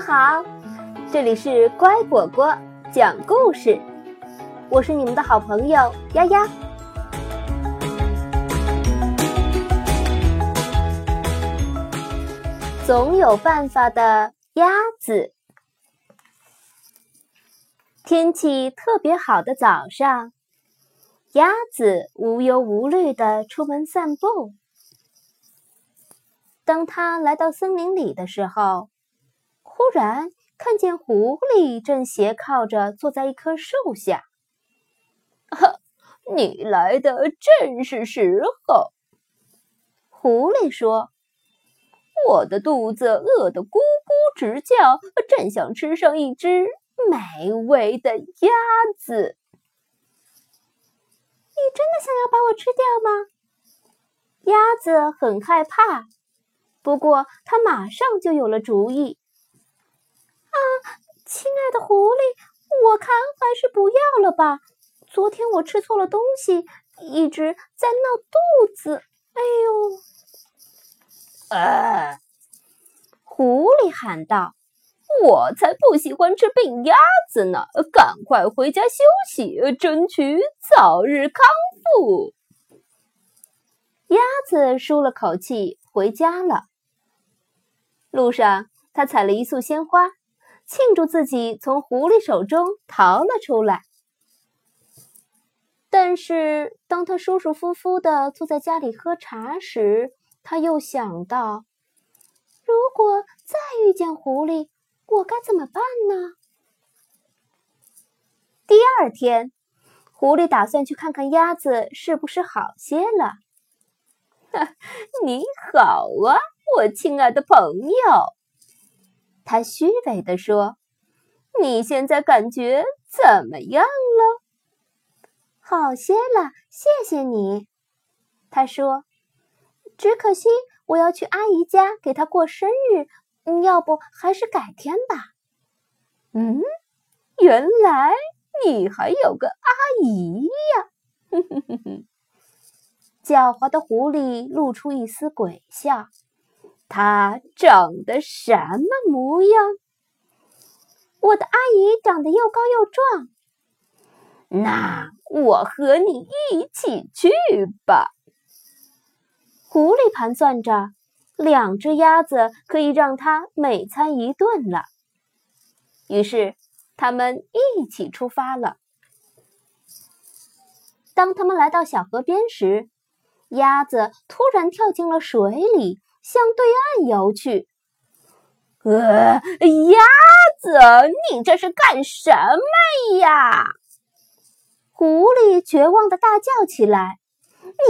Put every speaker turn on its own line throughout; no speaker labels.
好，这里是乖果果讲故事，我是你们的好朋友丫丫。总有办法的鸭子。天气特别好的早上，鸭子无忧无虑的出门散步。当它来到森林里的时候，忽然看见狐狸正斜靠着坐在一棵树下。
呵你来的正是时候，
狐狸说：“
我的肚子饿得咕咕直叫，正想吃上一只美味的鸭子。”
你真的想要把我吃掉吗？鸭子很害怕，不过它马上就有了主意。啊，亲爱的狐狸，我看还是不要了吧。昨天我吃错了东西，一直在闹肚子。哎
呦！啊！
狐狸喊道：“
我才不喜欢吃病鸭子呢！赶快回家休息，争取早日康复。”
鸭子舒了口气，回家了。路上，他采了一束鲜花。庆祝自己从狐狸手中逃了出来，但是当他舒舒服服的坐在家里喝茶时，他又想到：如果再遇见狐狸，我该怎么办呢？第二天，狐狸打算去看看鸭子是不是好些了。
你好啊，我亲爱的朋友。
他虚伪地说：“
你现在感觉怎么样了？”“
好些了，谢谢你。”他说。“只可惜我要去阿姨家给她过生日，要不还是改天吧。”“
嗯，原来你还有个阿姨呀！”哼哼哼哼。
狡猾的狐狸露出一丝诡笑。
她长得什么模样？
我的阿姨长得又高又壮。
那我和你一起去吧。
狐狸盘算着，两只鸭子可以让它每餐一顿了。于是，他们一起出发了。当他们来到小河边时，鸭子突然跳进了水里。向对岸游去。
呃，鸭子，你这是干什么呀？
狐狸绝望的大叫起来：“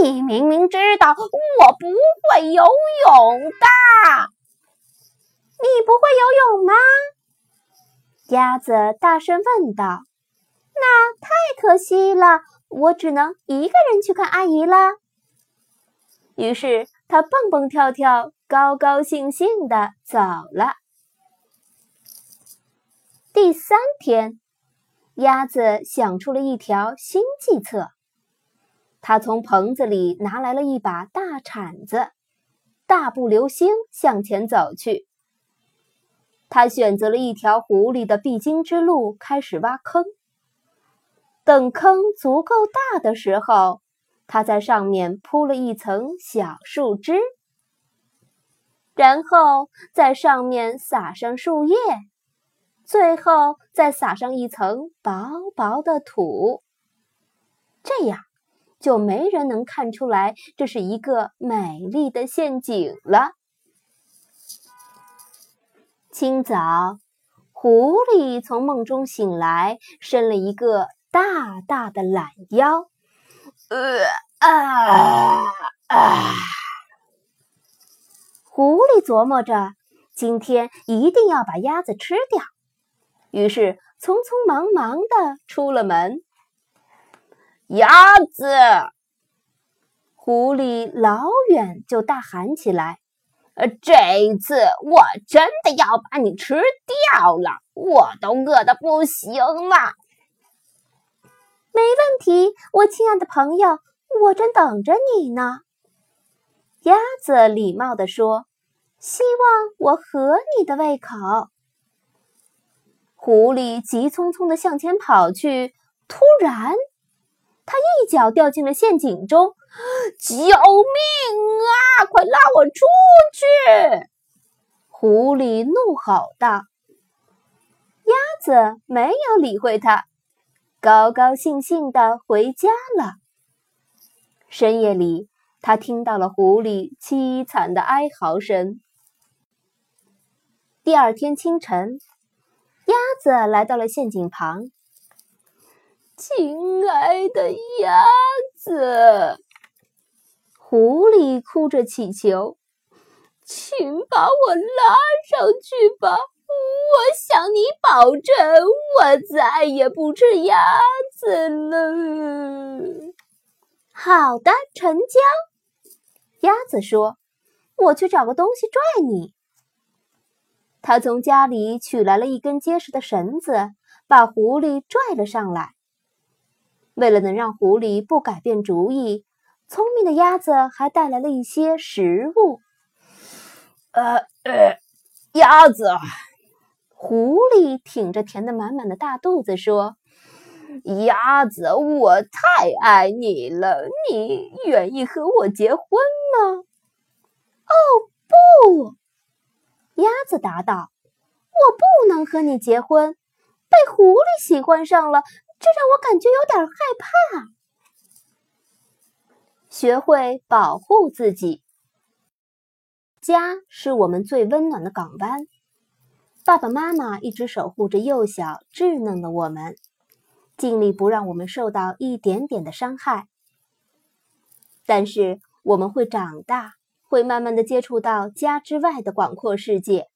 你明明知道我不会游泳的，
你不会游泳吗？”鸭子大声问道。“那太可惜了，我只能一个人去看阿姨了。”于是。他蹦蹦跳跳，高高兴兴的走了。第三天，鸭子想出了一条新计策。他从棚子里拿来了一把大铲子，大步流星向前走去。他选择了一条狐狸的必经之路，开始挖坑。等坑足够大的时候。他在上面铺了一层小树枝，然后在上面撒上树叶，最后再撒上一层薄薄的土。这样就没人能看出来这是一个美丽的陷阱了。清早，狐狸从梦中醒来，伸了一个大大的懒腰。
呃啊啊！
狐狸琢磨着，今天一定要把鸭子吃掉，于是匆匆忙忙的出了门。
鸭子！
狐狸老远就大喊起来：“
呃，这一次我真的要把你吃掉了！我都饿得不行了。”
没问题，我亲爱的朋友，我正等着你呢。”鸭子礼貌地说，“希望我合你的胃口。”狐狸急匆匆地向前跑去，突然，他一脚掉进了陷阱中。
救命啊！快拉我出去！
狐狸怒吼道。鸭子没有理会他，高高兴兴地回家了。深夜里，他听到了狐狸凄惨的哀嚎声。第二天清晨，鸭子来到了陷阱旁。
亲爱的鸭子。
狐狸哭着乞求：“
请把我拉上去吧！我向你保证，我再也不吃鸭子了。”
好的，成交。鸭子说：“我去找个东西拽你。”他从家里取来了一根结实的绳子，把狐狸拽了上来。为了能让狐狸不改变主意。聪明的鸭子还带来了一些食物。
呃呃，鸭子，
狐狸挺着填得满满的大肚子说：“
鸭子，我太爱你了，你愿意和我结婚吗？”“
哦，不！”鸭子答道，“我不能和你结婚。被狐狸喜欢上了，这让我感觉有点害怕。”学会保护自己。家是我们最温暖的港湾，爸爸妈妈一直守护着幼小稚嫩的我们，尽力不让我们受到一点点的伤害。但是我们会长大，会慢慢的接触到家之外的广阔世界。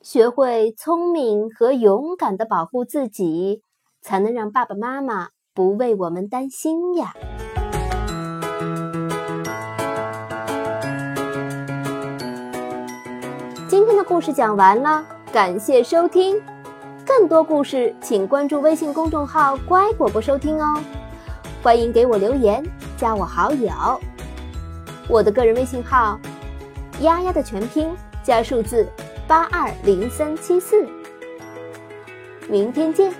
学会聪明和勇敢的保护自己，才能让爸爸妈妈不为我们担心呀。故事讲完了，感谢收听。更多故事，请关注微信公众号“乖果果”收听哦。欢迎给我留言，加我好友。我的个人微信号“丫丫”的全拼加数字八二零三七四。明天见。